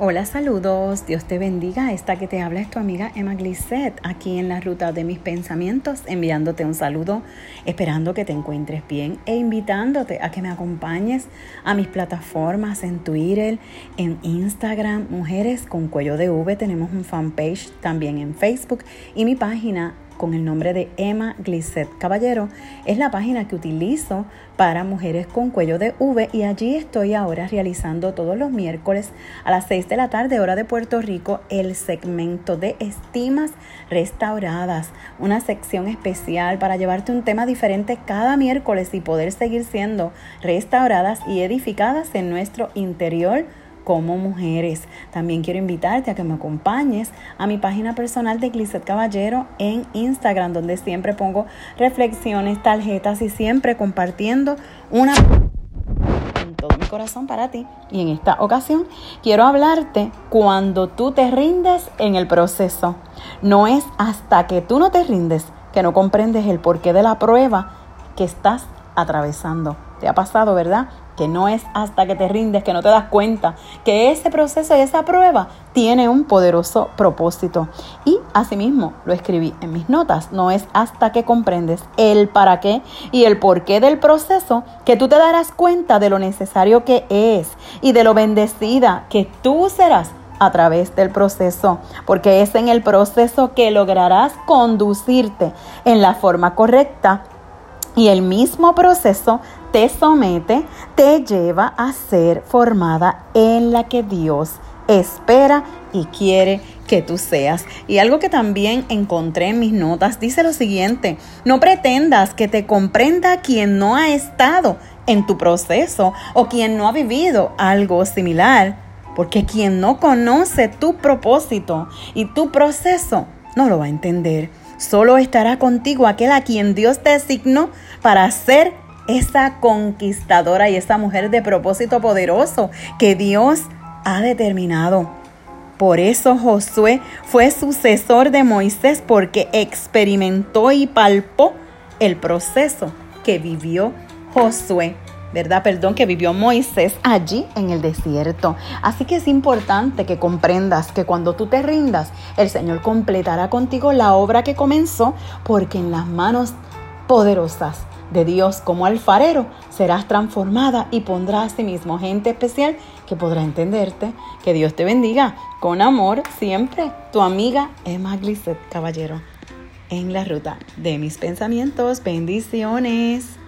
Hola, saludos. Dios te bendiga. Esta que te habla es tu amiga Emma Glisset, aquí en la ruta de mis pensamientos, enviándote un saludo, esperando que te encuentres bien e invitándote a que me acompañes a mis plataformas en Twitter, en Instagram, Mujeres con Cuello de V. Tenemos un fanpage también en Facebook y mi página con el nombre de Emma Glisset Caballero. Es la página que utilizo para mujeres con cuello de V y allí estoy ahora realizando todos los miércoles a las 6 de la tarde hora de Puerto Rico el segmento de estimas restauradas, una sección especial para llevarte un tema diferente cada miércoles y poder seguir siendo restauradas y edificadas en nuestro interior como mujeres. También quiero invitarte a que me acompañes a mi página personal de Glisset Caballero en Instagram, donde siempre pongo reflexiones, tarjetas y siempre compartiendo una con todo mi corazón para ti. Y en esta ocasión quiero hablarte cuando tú te rindes en el proceso. No es hasta que tú no te rindes que no comprendes el porqué de la prueba que estás atravesando. ¿Te ha pasado, verdad? Que no es hasta que te rindes, que no te das cuenta que ese proceso y esa prueba tiene un poderoso propósito. Y asimismo lo escribí en mis notas, no es hasta que comprendes el para qué y el por qué del proceso que tú te darás cuenta de lo necesario que es y de lo bendecida que tú serás a través del proceso, porque es en el proceso que lograrás conducirte en la forma correcta y el mismo proceso te somete, te lleva a ser formada en la que Dios espera y quiere que tú seas. Y algo que también encontré en mis notas dice lo siguiente, no pretendas que te comprenda quien no ha estado en tu proceso o quien no ha vivido algo similar, porque quien no conoce tu propósito y tu proceso no lo va a entender. Solo estará contigo aquel a quien Dios te designó para ser esa conquistadora y esa mujer de propósito poderoso que Dios ha determinado. Por eso Josué fue sucesor de Moisés porque experimentó y palpó el proceso que vivió Josué. ¿Verdad? Perdón, que vivió Moisés allí en el desierto. Así que es importante que comprendas que cuando tú te rindas, el Señor completará contigo la obra que comenzó, porque en las manos poderosas de Dios como alfarero, serás transformada y pondrá a sí mismo gente especial que podrá entenderte. Que Dios te bendiga. Con amor, siempre, tu amiga Emma Glisset Caballero. En la ruta de mis pensamientos. Bendiciones.